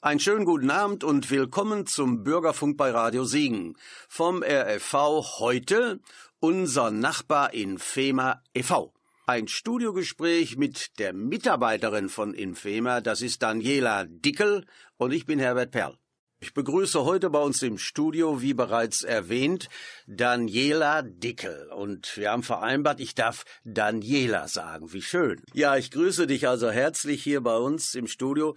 Einen schönen guten Abend und willkommen zum Bürgerfunk bei Radio Siegen. Vom RFV heute unser Nachbar Infema e.V. Ein Studiogespräch mit der Mitarbeiterin von Infema, das ist Daniela Dickel und ich bin Herbert Perl. Ich begrüße heute bei uns im Studio, wie bereits erwähnt, Daniela Dickel. Und wir haben vereinbart, ich darf Daniela sagen. Wie schön. Ja, ich grüße dich also herzlich hier bei uns im Studio.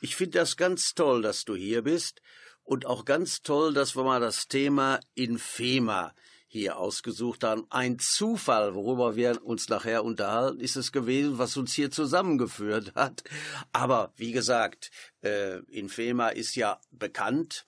Ich finde das ganz toll, dass du hier bist. Und auch ganz toll, dass wir mal das Thema Infema hier ausgesucht haben. Ein Zufall, worüber wir uns nachher unterhalten, ist es gewesen, was uns hier zusammengeführt hat. Aber wie gesagt, äh, Infema ist ja bekannt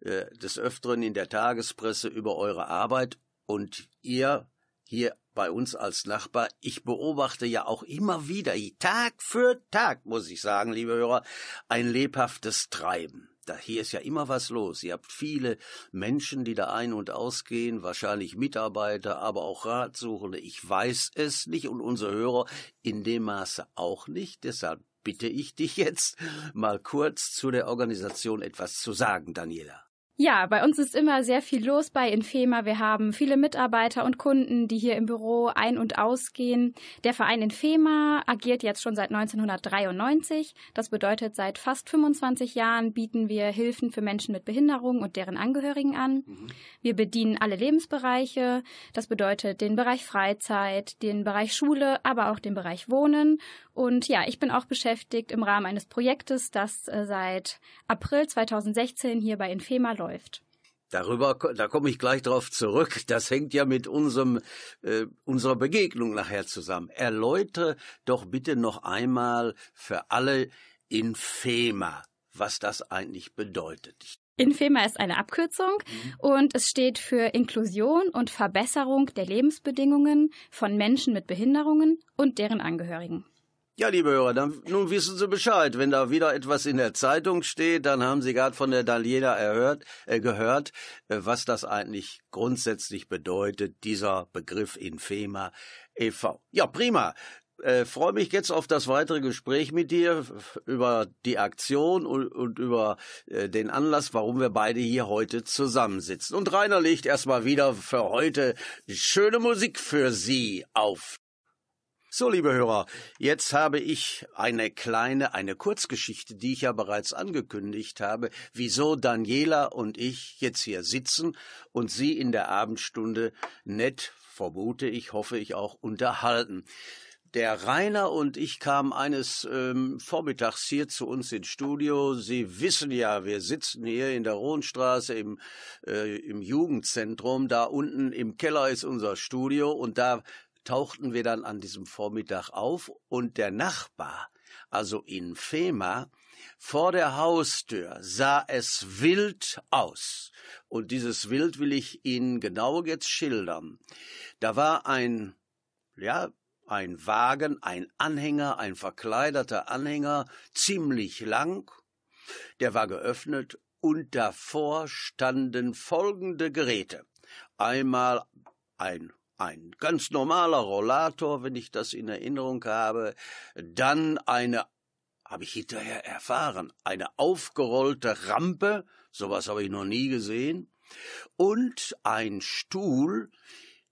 äh, des Öfteren in der Tagespresse über eure Arbeit und ihr hier bei uns als Nachbar, ich beobachte ja auch immer wieder, Tag für Tag, muss ich sagen, liebe Hörer, ein lebhaftes Treiben da hier ist ja immer was los. Ihr habt viele Menschen, die da ein- und ausgehen, wahrscheinlich Mitarbeiter, aber auch Ratsuchende. Ich weiß es nicht und unsere Hörer in dem Maße auch nicht. Deshalb bitte ich dich jetzt mal kurz zu der Organisation etwas zu sagen, Daniela. Ja, bei uns ist immer sehr viel los bei Infema. Wir haben viele Mitarbeiter und Kunden, die hier im Büro ein- und ausgehen. Der Verein Infema agiert jetzt schon seit 1993. Das bedeutet, seit fast 25 Jahren bieten wir Hilfen für Menschen mit Behinderung und deren Angehörigen an. Mhm. Wir bedienen alle Lebensbereiche. Das bedeutet den Bereich Freizeit, den Bereich Schule, aber auch den Bereich Wohnen. Und ja, ich bin auch beschäftigt im Rahmen eines Projektes, das äh, seit April 2016 hier bei Infema läuft läuft. Darüber, da komme ich gleich drauf zurück. Das hängt ja mit unserem, äh, unserer Begegnung nachher zusammen. Erläutere doch bitte noch einmal für alle Infema, was das eigentlich bedeutet. Infema ist eine Abkürzung mhm. und es steht für Inklusion und Verbesserung der Lebensbedingungen von Menschen mit Behinderungen und deren Angehörigen. Ja, liebe Hörer, dann nun wissen Sie Bescheid. Wenn da wieder etwas in der Zeitung steht, dann haben Sie gerade von der Daniela erhört, äh, gehört, äh, was das eigentlich grundsätzlich bedeutet, dieser Begriff Infema e.V. Ja, prima. Äh, freue mich jetzt auf das weitere Gespräch mit dir über die Aktion und, und über äh, den Anlass, warum wir beide hier heute zusammensitzen. Und Rainer legt erstmal wieder für heute schöne Musik für Sie auf. So, liebe Hörer, jetzt habe ich eine kleine, eine Kurzgeschichte, die ich ja bereits angekündigt habe, wieso Daniela und ich jetzt hier sitzen und Sie in der Abendstunde nett, vermute ich, hoffe ich auch, unterhalten. Der Rainer und ich kamen eines ähm, Vormittags hier zu uns ins Studio. Sie wissen ja, wir sitzen hier in der Rohnstraße im, äh, im Jugendzentrum. Da unten im Keller ist unser Studio und da tauchten wir dann an diesem Vormittag auf und der Nachbar, also in Fema, vor der Haustür sah es wild aus. Und dieses Wild will ich Ihnen genau jetzt schildern. Da war ein, ja, ein Wagen, ein Anhänger, ein verkleideter Anhänger, ziemlich lang, der war geöffnet und davor standen folgende Geräte. Einmal ein ein ganz normaler Rollator, wenn ich das in Erinnerung habe, dann eine, habe ich hinterher erfahren, eine aufgerollte Rampe, sowas habe ich noch nie gesehen, und ein Stuhl,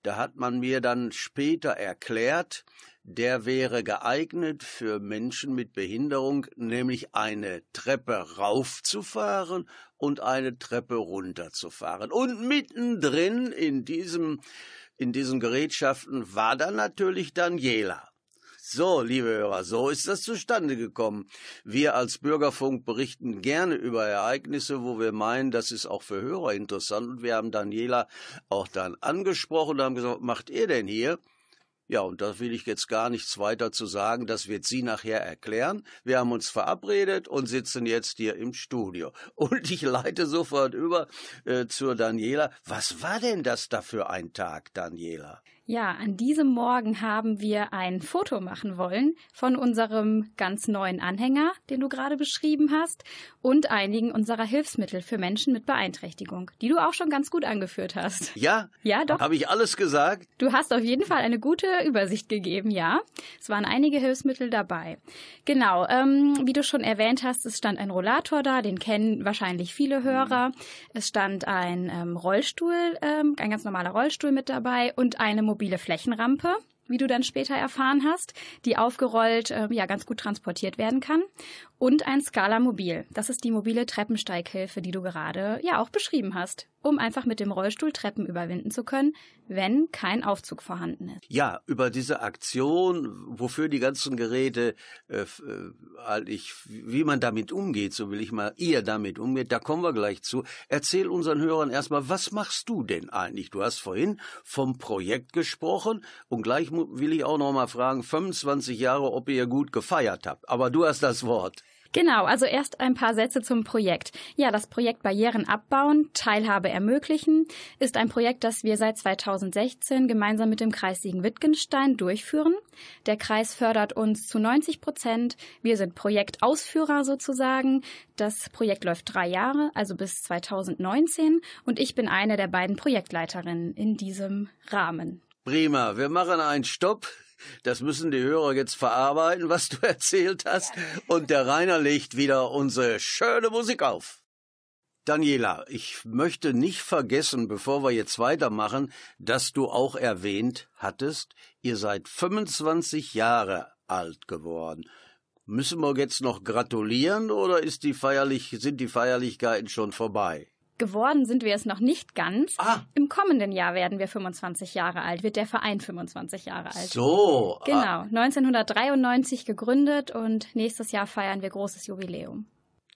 da hat man mir dann später erklärt, der wäre geeignet für Menschen mit Behinderung, nämlich eine Treppe raufzufahren und eine Treppe runterzufahren. Und mittendrin in diesem in diesen Gerätschaften war dann natürlich Daniela. So, liebe Hörer, so ist das zustande gekommen. Wir als Bürgerfunk berichten gerne über Ereignisse, wo wir meinen, das ist auch für Hörer interessant. Und wir haben Daniela auch dann angesprochen und haben gesagt, macht ihr denn hier? Ja, und da will ich jetzt gar nichts weiter zu sagen. Das wird sie nachher erklären. Wir haben uns verabredet und sitzen jetzt hier im Studio. Und ich leite sofort über äh, zur Daniela. Was war denn das da für ein Tag, Daniela? Ja, an diesem Morgen haben wir ein Foto machen wollen von unserem ganz neuen Anhänger, den du gerade beschrieben hast, und einigen unserer Hilfsmittel für Menschen mit Beeinträchtigung, die du auch schon ganz gut angeführt hast. Ja? Ja, doch. Habe ich alles gesagt? Du hast auf jeden Fall eine gute Übersicht gegeben, ja. Es waren einige Hilfsmittel dabei. Genau, ähm, wie du schon erwähnt hast, es stand ein Rollator da, den kennen wahrscheinlich viele Hörer. Mhm. Es stand ein ähm, Rollstuhl, ähm, ein ganz normaler Rollstuhl mit dabei und eine mobile Flächenrampe wie du dann später erfahren hast, die aufgerollt äh, ja ganz gut transportiert werden kann und ein Scala Mobil. Das ist die mobile Treppensteighilfe, die du gerade ja auch beschrieben hast, um einfach mit dem Rollstuhl Treppen überwinden zu können, wenn kein Aufzug vorhanden ist. Ja, über diese Aktion, wofür die ganzen Geräte, äh, äh, ich, wie man damit umgeht, so will ich mal, ihr damit umgeht, da kommen wir gleich zu. Erzähl unseren Hörern erstmal, was machst du denn eigentlich? Du hast vorhin vom Projekt gesprochen und gleich will ich auch noch mal fragen, 25 Jahre, ob ihr gut gefeiert habt. Aber du hast das Wort. Genau, also erst ein paar Sätze zum Projekt. Ja, das Projekt Barrieren abbauen, Teilhabe ermöglichen ist ein Projekt, das wir seit 2016 gemeinsam mit dem Kreis Siegen-Wittgenstein durchführen. Der Kreis fördert uns zu 90 Prozent. Wir sind Projektausführer sozusagen. Das Projekt läuft drei Jahre, also bis 2019 und ich bin eine der beiden Projektleiterinnen in diesem Rahmen. Prima, wir machen einen Stopp. Das müssen die Hörer jetzt verarbeiten, was du erzählt hast. Und der Rainer legt wieder unsere schöne Musik auf. Daniela, ich möchte nicht vergessen, bevor wir jetzt weitermachen, dass du auch erwähnt hattest, ihr seid 25 Jahre alt geworden. Müssen wir jetzt noch gratulieren oder ist die feierlich, sind die Feierlichkeiten schon vorbei? Geworden sind wir es noch nicht ganz. Ah. Im kommenden Jahr werden wir 25 Jahre alt, wird der Verein 25 Jahre alt. So. Genau, ah. 1993 gegründet und nächstes Jahr feiern wir großes Jubiläum.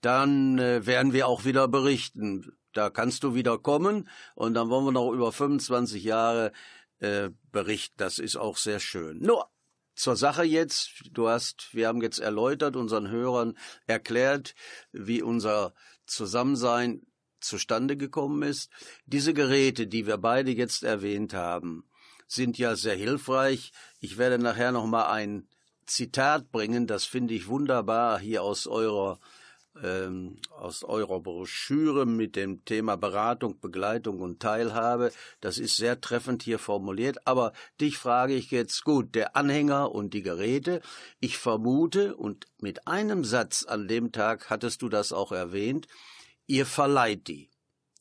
Dann äh, werden wir auch wieder berichten. Da kannst du wieder kommen und dann wollen wir noch über 25 Jahre äh, berichten. Das ist auch sehr schön. Nur zur Sache jetzt. Du hast, wir haben jetzt erläutert, unseren Hörern erklärt, wie unser Zusammensein zustande gekommen ist. Diese Geräte, die wir beide jetzt erwähnt haben, sind ja sehr hilfreich. Ich werde nachher noch mal ein Zitat bringen, das finde ich wunderbar hier aus eurer ähm, aus eurer Broschüre mit dem Thema Beratung, Begleitung und Teilhabe. Das ist sehr treffend hier formuliert. Aber dich frage ich jetzt, gut, der Anhänger und die Geräte. Ich vermute, und mit einem Satz an dem Tag hattest du das auch erwähnt, Ihr verleiht die.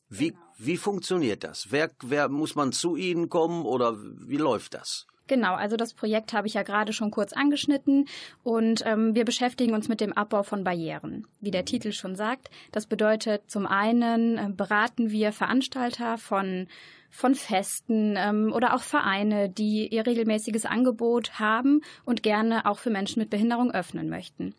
Wie, genau. wie funktioniert das? Wer, wer muss man zu Ihnen kommen oder wie läuft das? Genau, also das Projekt habe ich ja gerade schon kurz angeschnitten und ähm, wir beschäftigen uns mit dem Abbau von Barrieren. Wie der Titel schon sagt, das bedeutet zum einen äh, beraten wir Veranstalter von von Festen ähm, oder auch Vereine, die ihr regelmäßiges Angebot haben und gerne auch für Menschen mit Behinderung öffnen möchten.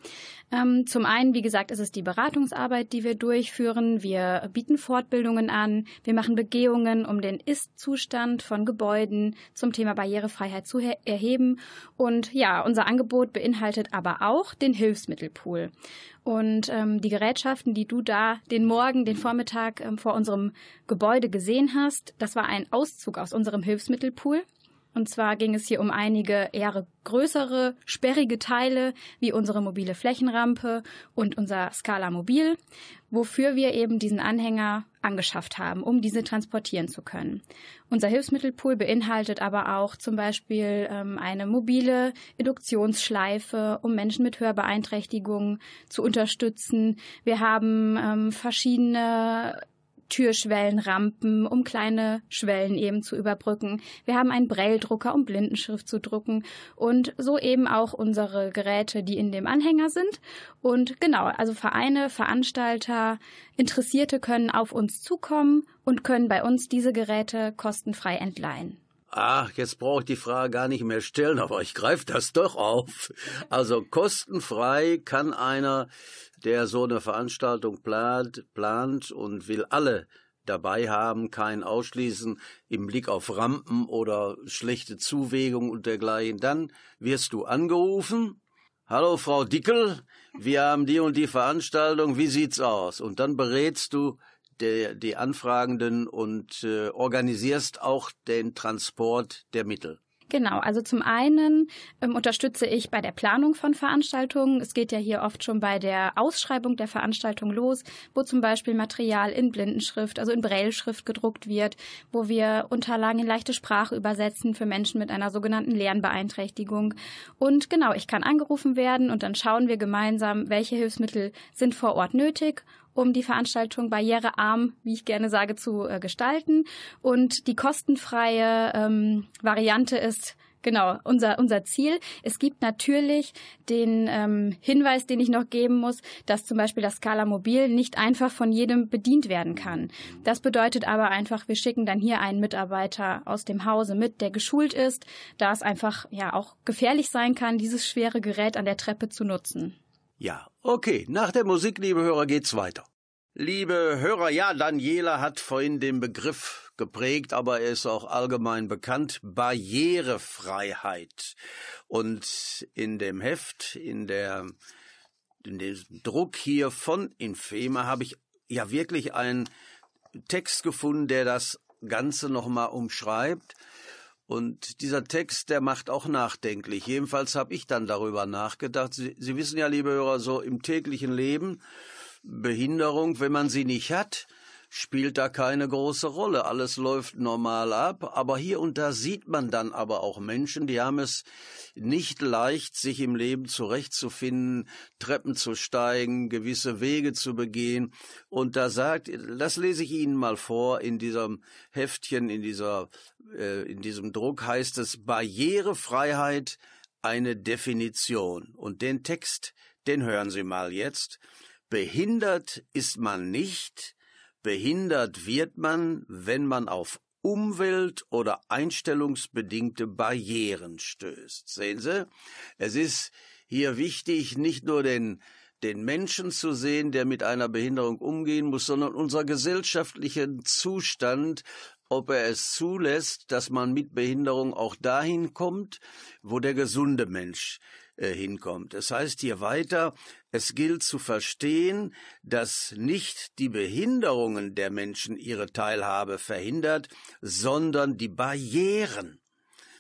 Ähm, zum einen, wie gesagt, ist es die Beratungsarbeit, die wir durchführen. Wir bieten Fortbildungen an. Wir machen Begehungen, um den Ist-Zustand von Gebäuden zum Thema Barrierefreiheit zu erheben. Und ja, unser Angebot beinhaltet aber auch den Hilfsmittelpool. Und ähm, die Gerätschaften, die du da den Morgen, den Vormittag ähm, vor unserem Gebäude gesehen hast, das war ein Auszug aus unserem Hilfsmittelpool. Und zwar ging es hier um einige eher größere, sperrige Teile, wie unsere mobile Flächenrampe und unser Scala Mobil, wofür wir eben diesen Anhänger angeschafft haben, um diese transportieren zu können. Unser Hilfsmittelpool beinhaltet aber auch zum Beispiel ähm, eine mobile Induktionsschleife, um Menschen mit Hörbeeinträchtigungen zu unterstützen. Wir haben ähm, verschiedene Türschwellenrampen, um kleine Schwellen eben zu überbrücken. Wir haben einen Braille-Drucker, um Blindenschrift zu drucken und so eben auch unsere Geräte, die in dem Anhänger sind. Und genau, also Vereine, Veranstalter, Interessierte können auf uns zukommen und können bei uns diese Geräte kostenfrei entleihen. Ach, jetzt brauche ich die Frage gar nicht mehr stellen, aber ich greife das doch auf. Also kostenfrei kann einer der so eine Veranstaltung plant, plant und will alle dabei haben, kein Ausschließen im Blick auf Rampen oder schlechte Zuwägung und dergleichen. Dann wirst du angerufen. Hallo Frau Dickel, wir haben die und die Veranstaltung, wie sieht's aus? Und dann berätst du die, die Anfragenden und äh, organisierst auch den Transport der Mittel. Genau, also zum einen ähm, unterstütze ich bei der Planung von Veranstaltungen. Es geht ja hier oft schon bei der Ausschreibung der Veranstaltung los, wo zum Beispiel Material in Blindenschrift, also in Brailleschrift gedruckt wird, wo wir Unterlagen in leichte Sprache übersetzen für Menschen mit einer sogenannten Lernbeeinträchtigung. Und genau, ich kann angerufen werden und dann schauen wir gemeinsam, welche Hilfsmittel sind vor Ort nötig um die Veranstaltung barrierearm, wie ich gerne sage, zu äh, gestalten. Und die kostenfreie ähm, Variante ist genau unser unser Ziel. Es gibt natürlich den ähm, Hinweis, den ich noch geben muss, dass zum Beispiel das Scala Mobil nicht einfach von jedem bedient werden kann. Das bedeutet aber einfach, wir schicken dann hier einen Mitarbeiter aus dem Hause mit, der geschult ist, da es einfach ja auch gefährlich sein kann, dieses schwere Gerät an der Treppe zu nutzen. Ja, okay. Nach der Musik, liebe Hörer, geht's weiter. Liebe Hörer, ja, Daniela hat vorhin den Begriff geprägt, aber er ist auch allgemein bekannt, Barrierefreiheit. Und in dem Heft, in der, in dem Druck hier von Infema habe ich ja wirklich einen Text gefunden, der das Ganze nochmal umschreibt. Und dieser Text, der macht auch nachdenklich. Jedenfalls habe ich dann darüber nachgedacht. Sie, Sie wissen ja, liebe Hörer, so im täglichen Leben, Behinderung, wenn man sie nicht hat, spielt da keine große Rolle. Alles läuft normal ab. Aber hier und da sieht man dann aber auch Menschen, die haben es nicht leicht, sich im Leben zurechtzufinden, Treppen zu steigen, gewisse Wege zu begehen. Und da sagt, das lese ich Ihnen mal vor, in diesem Heftchen, in dieser, äh, in diesem Druck heißt es Barrierefreiheit eine Definition. Und den Text, den hören Sie mal jetzt. Behindert ist man nicht, Behindert wird man, wenn man auf Umwelt- oder einstellungsbedingte Barrieren stößt. Sehen Sie, es ist hier wichtig, nicht nur den den Menschen zu sehen, der mit einer Behinderung umgehen muss, sondern unser gesellschaftlichen Zustand, ob er es zulässt, dass man mit Behinderung auch dahin kommt, wo der gesunde Mensch äh, hinkommt. Es heißt hier weiter, es gilt zu verstehen, dass nicht die Behinderungen der Menschen ihre Teilhabe verhindert, sondern die Barrieren.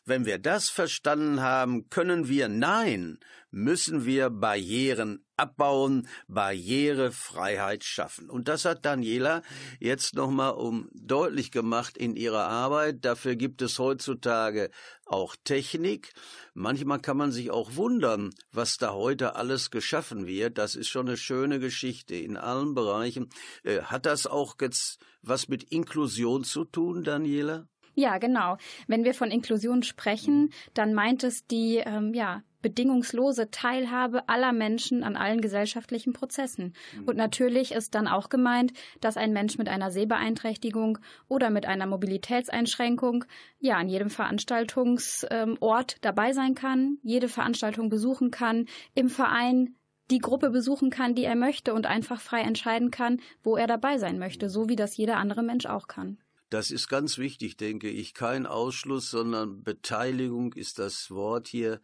Wenn wir das verstanden haben, können wir Nein, müssen wir Barrieren abbauen, Barrierefreiheit schaffen. Und das hat Daniela jetzt nochmal um deutlich gemacht in ihrer Arbeit. Dafür gibt es heutzutage auch Technik. Manchmal kann man sich auch wundern, was da heute alles geschaffen wird. Das ist schon eine schöne Geschichte in allen Bereichen. Äh, hat das auch jetzt was mit Inklusion zu tun, Daniela? Ja, genau. Wenn wir von Inklusion sprechen, dann meint es die ähm, ja, bedingungslose Teilhabe aller Menschen an allen gesellschaftlichen Prozessen. Mhm. Und natürlich ist dann auch gemeint, dass ein Mensch mit einer Sehbeeinträchtigung oder mit einer Mobilitätseinschränkung ja an jedem Veranstaltungsort dabei sein kann, jede Veranstaltung besuchen kann, im Verein die Gruppe besuchen kann, die er möchte und einfach frei entscheiden kann, wo er dabei sein möchte, so wie das jeder andere Mensch auch kann. Das ist ganz wichtig, denke ich. Kein Ausschluss, sondern Beteiligung ist das Wort hier.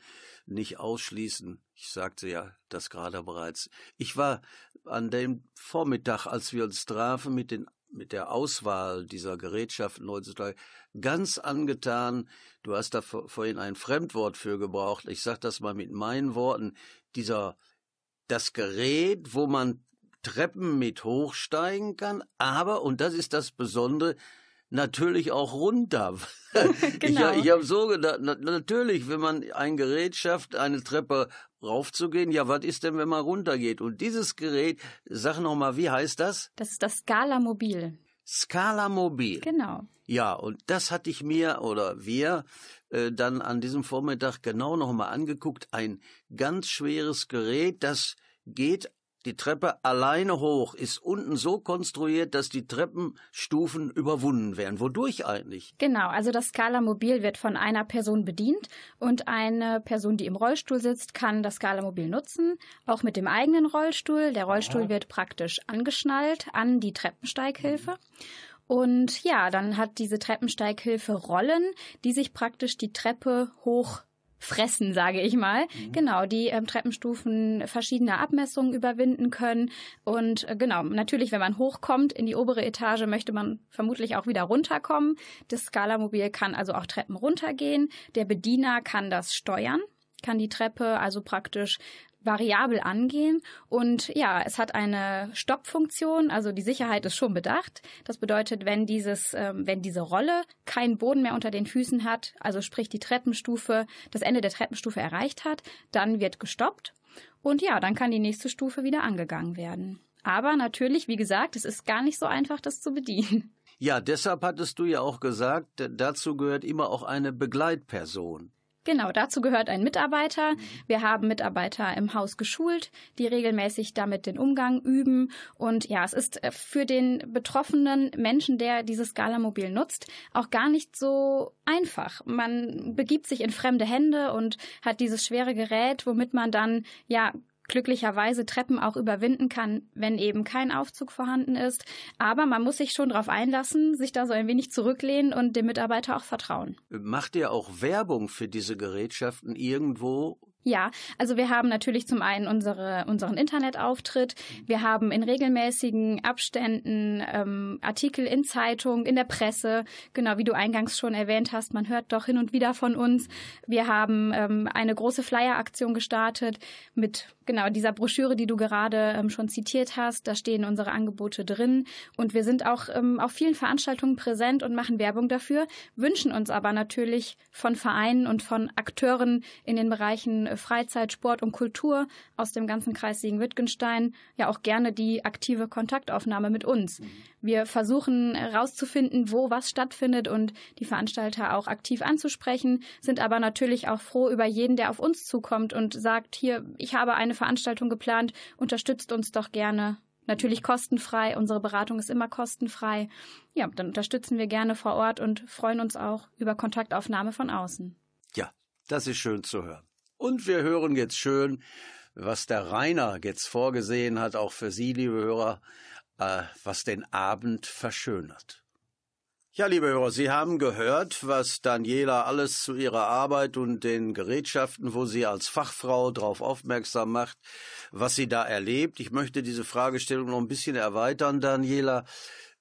Nicht ausschließen. Ich sagte ja das gerade bereits. Ich war an dem Vormittag, als wir uns trafen mit den mit der Auswahl dieser Gerätschaften heutzutage ganz angetan. Du hast da vorhin ein Fremdwort für gebraucht. Ich sage das mal mit meinen Worten. Dieser das Gerät, wo man Treppen mit hochsteigen kann, aber, und das ist das Besondere, natürlich auch runter. genau. Ich, ich habe so gedacht, na, natürlich, wenn man ein Gerät schafft, eine Treppe raufzugehen, ja, was ist denn, wenn man runtergeht? Und dieses Gerät, sag noch mal, wie heißt das? Das ist das Scala Mobil. Scala Mobil. Genau. Ja, und das hatte ich mir oder wir äh, dann an diesem Vormittag genau noch mal angeguckt. Ein ganz schweres Gerät, das geht die Treppe alleine hoch, ist unten so konstruiert, dass die Treppenstufen überwunden werden. Wodurch eigentlich? Genau, also das Scala Mobil wird von einer Person bedient und eine Person, die im Rollstuhl sitzt, kann das Scala Mobil nutzen, auch mit dem eigenen Rollstuhl. Der Rollstuhl Aha. wird praktisch angeschnallt an die Treppensteighilfe. Und ja, dann hat diese Treppensteighilfe Rollen, die sich praktisch die Treppe hoch fressen, sage ich mal. Mhm. Genau, die ähm, Treppenstufen verschiedener Abmessungen überwinden können. Und äh, genau, natürlich, wenn man hochkommt in die obere Etage, möchte man vermutlich auch wieder runterkommen. Das Skalamobil kann also auch Treppen runtergehen. Der Bediener kann das steuern kann die Treppe also praktisch variabel angehen. Und ja, es hat eine Stoppfunktion, also die Sicherheit ist schon bedacht. Das bedeutet, wenn dieses, ähm, wenn diese Rolle keinen Boden mehr unter den Füßen hat, also sprich die Treppenstufe, das Ende der Treppenstufe erreicht hat, dann wird gestoppt. Und ja, dann kann die nächste Stufe wieder angegangen werden. Aber natürlich, wie gesagt, es ist gar nicht so einfach, das zu bedienen. Ja, deshalb hattest du ja auch gesagt, dazu gehört immer auch eine Begleitperson. Genau, dazu gehört ein Mitarbeiter. Wir haben Mitarbeiter im Haus geschult, die regelmäßig damit den Umgang üben. Und ja, es ist äh, für den betroffenen Menschen, der dieses Skalamobil nutzt, auch gar nicht so einfach. Man begibt sich in fremde Hände und hat dieses schwere Gerät, womit man dann ja glücklicherweise Treppen auch überwinden kann, wenn eben kein Aufzug vorhanden ist. Aber man muss sich schon darauf einlassen, sich da so ein wenig zurücklehnen und dem Mitarbeiter auch vertrauen. Macht ihr auch Werbung für diese Gerätschaften irgendwo ja, also wir haben natürlich zum einen unsere, unseren Internetauftritt. Wir haben in regelmäßigen Abständen ähm, Artikel in Zeitungen, in der Presse. Genau wie du eingangs schon erwähnt hast, man hört doch hin und wieder von uns. Wir haben ähm, eine große Flyer-Aktion gestartet mit genau dieser Broschüre, die du gerade ähm, schon zitiert hast. Da stehen unsere Angebote drin. Und wir sind auch ähm, auf vielen Veranstaltungen präsent und machen Werbung dafür, wünschen uns aber natürlich von Vereinen und von Akteuren in den Bereichen Freizeit, Sport und Kultur aus dem ganzen Kreis Siegen-Wittgenstein ja auch gerne die aktive Kontaktaufnahme mit uns. Mhm. Wir versuchen herauszufinden, wo was stattfindet und die Veranstalter auch aktiv anzusprechen, sind aber natürlich auch froh über jeden, der auf uns zukommt und sagt, hier, ich habe eine Veranstaltung geplant, unterstützt uns doch gerne. Natürlich kostenfrei, unsere Beratung ist immer kostenfrei. Ja, dann unterstützen wir gerne vor Ort und freuen uns auch über Kontaktaufnahme von außen. Ja, das ist schön zu hören. Und wir hören jetzt schön, was der Rainer jetzt vorgesehen hat, auch für Sie, liebe Hörer, äh, was den Abend verschönert. Ja, liebe Hörer, Sie haben gehört, was Daniela alles zu ihrer Arbeit und den Gerätschaften, wo sie als Fachfrau darauf aufmerksam macht, was sie da erlebt. Ich möchte diese Fragestellung noch ein bisschen erweitern, Daniela.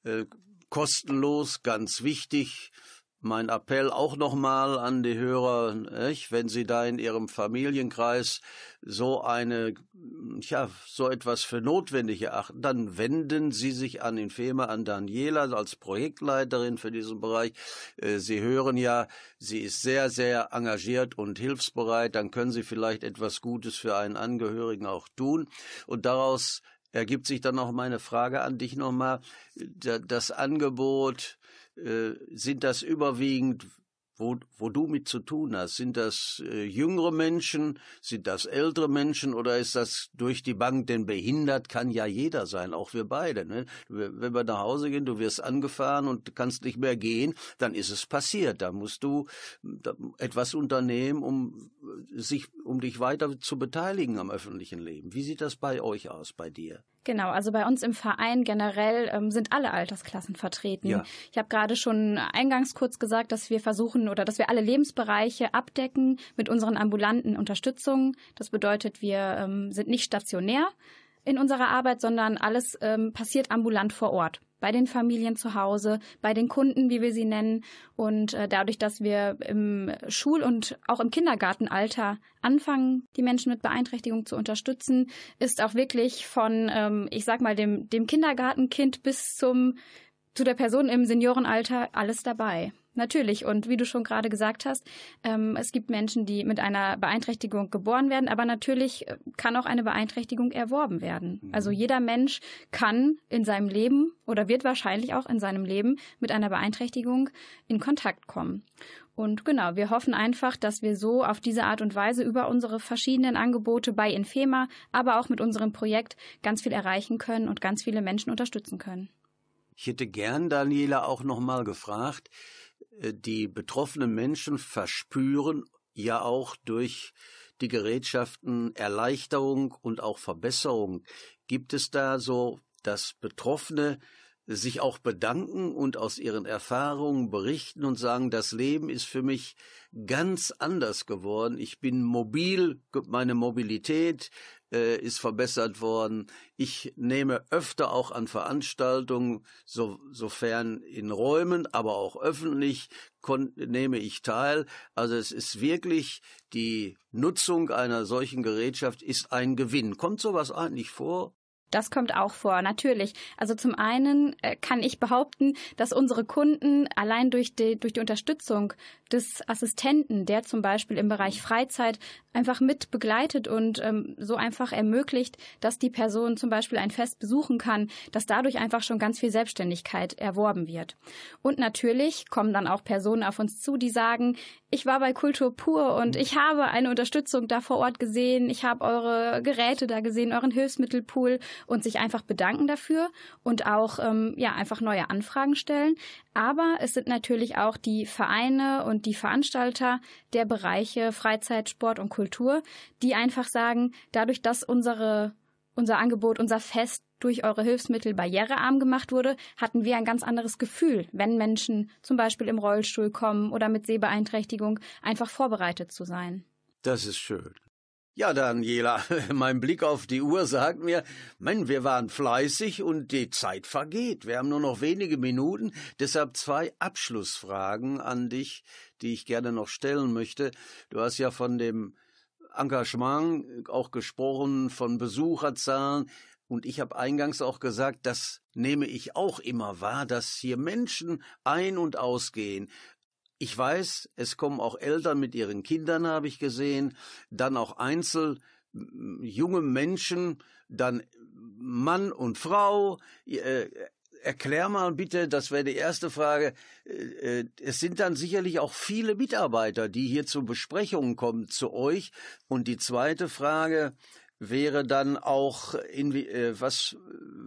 Äh, kostenlos, ganz wichtig mein Appell auch nochmal an die Hörer, wenn Sie da in Ihrem Familienkreis so eine, ja, so etwas für notwendig erachten, dann wenden Sie sich an Infema, an Daniela als Projektleiterin für diesen Bereich. Äh, Sie hören ja, sie ist sehr, sehr engagiert und hilfsbereit. Dann können Sie vielleicht etwas Gutes für einen Angehörigen auch tun. Und daraus ergibt sich dann noch meine Frage an dich nochmal. Das Angebot, äh, sind das überwiegend, wo, wo du mit zu tun hast? Sind das äh, jüngere Menschen? Sind das ältere Menschen? Oder ist das durch die Bank? Denn behindert kann ja jeder sein, auch wir beide. Ne? Wenn wir nach Hause gehen, du wirst angefahren und kannst nicht mehr gehen, dann ist es passiert. Da musst du etwas unternehmen, um sich, um dich weiter zu beteiligen am öffentlichen Leben. Wie sieht das bei euch aus, bei dir? Genau, also bei uns im Verein generell ähm, sind alle Altersklassen vertreten. Ja. Ich habe gerade schon eingangs kurz gesagt, dass wir versuchen oder dass wir alle Lebensbereiche abdecken mit unseren ambulanten Unterstützungen. Das bedeutet, wir ähm, sind nicht stationär in unserer Arbeit, sondern alles ähm, passiert ambulant vor Ort bei den Familien zu Hause, bei den Kunden, wie wir sie nennen. Und äh, dadurch, dass wir im Schul- und auch im Kindergartenalter anfangen, die Menschen mit Beeinträchtigung zu unterstützen, ist auch wirklich von, ähm, ich sag mal, dem, dem Kindergartenkind bis zum zu der Person im Seniorenalter alles dabei. Natürlich. Und wie du schon gerade gesagt hast, ähm, es gibt Menschen, die mit einer Beeinträchtigung geboren werden, aber natürlich äh, kann auch eine Beeinträchtigung erworben werden. Mhm. Also jeder Mensch kann in seinem Leben oder wird wahrscheinlich auch in seinem Leben mit einer Beeinträchtigung in Kontakt kommen. Und genau, wir hoffen einfach, dass wir so auf diese Art und Weise über unsere verschiedenen Angebote bei Infema, aber auch mit unserem Projekt ganz viel erreichen können und ganz viele Menschen unterstützen können. Ich hätte gern Daniela auch noch mal gefragt, die betroffenen Menschen verspüren ja auch durch die Gerätschaften Erleichterung und auch Verbesserung. Gibt es da so, dass Betroffene sich auch bedanken und aus ihren Erfahrungen berichten und sagen, das Leben ist für mich ganz anders geworden. Ich bin mobil, meine Mobilität äh, ist verbessert worden. Ich nehme öfter auch an Veranstaltungen, so, sofern in Räumen, aber auch öffentlich nehme ich teil. Also es ist wirklich die Nutzung einer solchen Gerätschaft ist ein Gewinn. Kommt sowas eigentlich vor? Das kommt auch vor, natürlich. Also zum einen äh, kann ich behaupten, dass unsere Kunden allein durch die, durch die Unterstützung des Assistenten, der zum Beispiel im Bereich Freizeit einfach mit begleitet und ähm, so einfach ermöglicht, dass die Person zum Beispiel ein Fest besuchen kann, dass dadurch einfach schon ganz viel Selbstständigkeit erworben wird. Und natürlich kommen dann auch Personen auf uns zu, die sagen, ich war bei Kultur pur und ich habe eine Unterstützung da vor Ort gesehen, ich habe eure Geräte da gesehen, euren Hilfsmittelpool und sich einfach bedanken dafür und auch ähm, ja einfach neue Anfragen stellen. Aber es sind natürlich auch die Vereine und die Veranstalter der Bereiche Freizeit, Sport und Kultur, die einfach sagen, dadurch, dass unsere unser Angebot, unser Fest durch eure Hilfsmittel barrierearm gemacht wurde, hatten wir ein ganz anderes Gefühl, wenn Menschen zum Beispiel im Rollstuhl kommen oder mit Sehbeeinträchtigung, einfach vorbereitet zu sein. Das ist schön. Ja, Daniela, mein Blick auf die Uhr sagt mir, Mann, wir waren fleißig und die Zeit vergeht. Wir haben nur noch wenige Minuten, deshalb zwei Abschlussfragen an dich, die ich gerne noch stellen möchte. Du hast ja von dem Engagement auch gesprochen, von Besucherzahlen. Und ich habe eingangs auch gesagt, das nehme ich auch immer wahr, dass hier Menschen ein- und ausgehen. Ich weiß, es kommen auch Eltern mit ihren Kindern, habe ich gesehen, dann auch Einzel junge Menschen, dann Mann und Frau. Äh, erklär mal bitte, das wäre die erste Frage. Äh, äh, es sind dann sicherlich auch viele Mitarbeiter, die hier zu Besprechungen kommen zu euch. Und die zweite Frage, wäre dann auch, in, äh, was,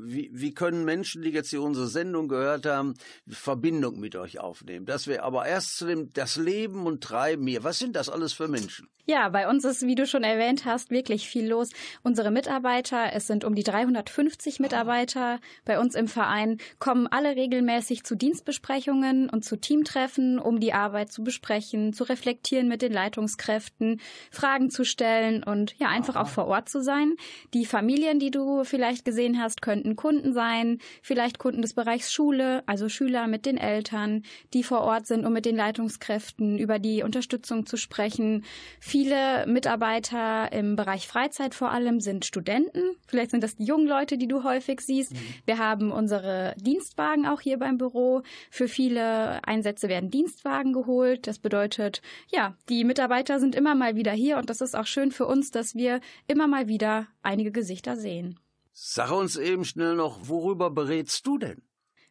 wie, wie können Menschen, die jetzt hier unsere Sendung gehört haben, Verbindung mit euch aufnehmen? Das wäre aber erst zu dem, das Leben und Treiben hier. Was sind das alles für Menschen? Ja, bei uns ist, wie du schon erwähnt hast, wirklich viel los. Unsere Mitarbeiter, es sind um die 350 Mitarbeiter bei uns im Verein, kommen alle regelmäßig zu Dienstbesprechungen und zu Teamtreffen, um die Arbeit zu besprechen, zu reflektieren mit den Leitungskräften, Fragen zu stellen und ja, einfach Aha. auch vor Ort zu sein. Die Familien, die du vielleicht gesehen hast, könnten Kunden sein, vielleicht Kunden des Bereichs Schule, also Schüler mit den Eltern, die vor Ort sind, um mit den Leitungskräften über die Unterstützung zu sprechen. Viele Mitarbeiter im Bereich Freizeit vor allem sind Studenten. Vielleicht sind das die jungen Leute, die du häufig siehst. Mhm. Wir haben unsere Dienstwagen auch hier beim Büro. Für viele Einsätze werden Dienstwagen geholt. Das bedeutet, ja, die Mitarbeiter sind immer mal wieder hier und das ist auch schön für uns, dass wir immer mal wieder einige Gesichter sehen. Sag uns eben schnell noch, worüber berätst du denn?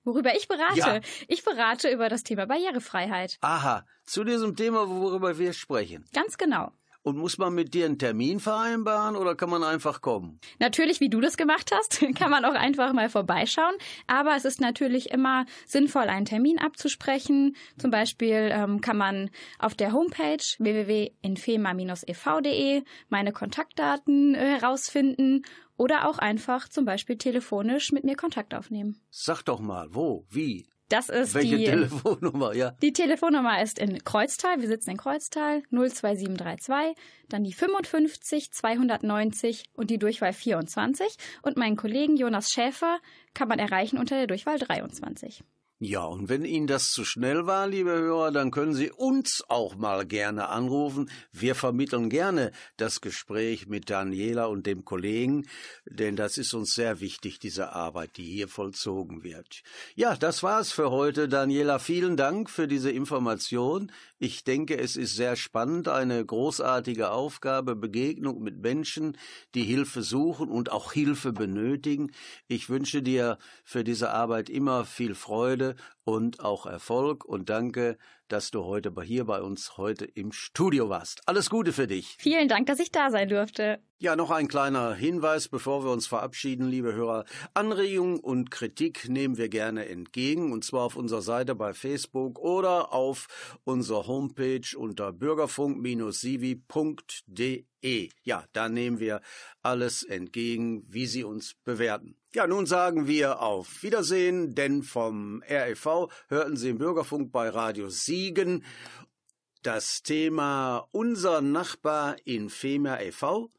Worüber ich berate? Ja. Ich berate über das Thema Barrierefreiheit. Aha, zu diesem Thema, worüber wir sprechen. Ganz genau. Und muss man mit dir einen Termin vereinbaren oder kann man einfach kommen? Natürlich, wie du das gemacht hast, kann man auch einfach mal vorbeischauen. Aber es ist natürlich immer sinnvoll, einen Termin abzusprechen. Zum Beispiel ähm, kann man auf der Homepage www.infema-ev.de meine Kontaktdaten äh, herausfinden oder auch einfach zum Beispiel telefonisch mit mir Kontakt aufnehmen. Sag doch mal, wo, wie? Das ist Welche die Telefonnummer, ja. Die Telefonnummer ist in Kreuztal. Wir sitzen in Kreuztal 02732, dann die 55 290 und die Durchwahl 24. Und meinen Kollegen Jonas Schäfer kann man erreichen unter der Durchwahl 23. Ja, und wenn Ihnen das zu schnell war, liebe Hörer, dann können Sie uns auch mal gerne anrufen. Wir vermitteln gerne das Gespräch mit Daniela und dem Kollegen, denn das ist uns sehr wichtig, diese Arbeit, die hier vollzogen wird. Ja, das war's für heute. Daniela, vielen Dank für diese Information. Ich denke, es ist sehr spannend, eine großartige Aufgabe, Begegnung mit Menschen, die Hilfe suchen und auch Hilfe benötigen. Ich wünsche dir für diese Arbeit immer viel Freude und auch Erfolg und danke, dass du heute hier bei uns heute im Studio warst. Alles Gute für dich. Vielen Dank, dass ich da sein durfte. Ja, noch ein kleiner Hinweis, bevor wir uns verabschieden, liebe Hörer. Anregungen und Kritik nehmen wir gerne entgegen, und zwar auf unserer Seite bei Facebook oder auf unserer Homepage unter bürgerfunk-sivi.de. Ja, da nehmen wir alles entgegen, wie Sie uns bewerten. Ja, nun sagen wir auf Wiedersehen, denn vom REV hörten Sie im Bürgerfunk bei Radio Siegen das Thema Unser Nachbar in Femer e.V.,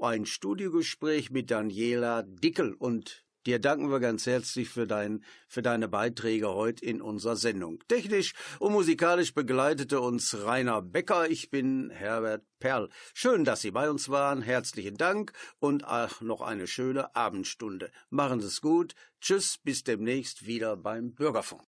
ein Studiogespräch mit Daniela Dickel und dir danken wir ganz herzlich für, dein, für deine Beiträge heute in unserer Sendung. Technisch und musikalisch begleitete uns Rainer Becker. Ich bin Herbert Perl. Schön, dass Sie bei uns waren. Herzlichen Dank und auch noch eine schöne Abendstunde. Machen Sie es gut. Tschüss, bis demnächst wieder beim Bürgerfunk.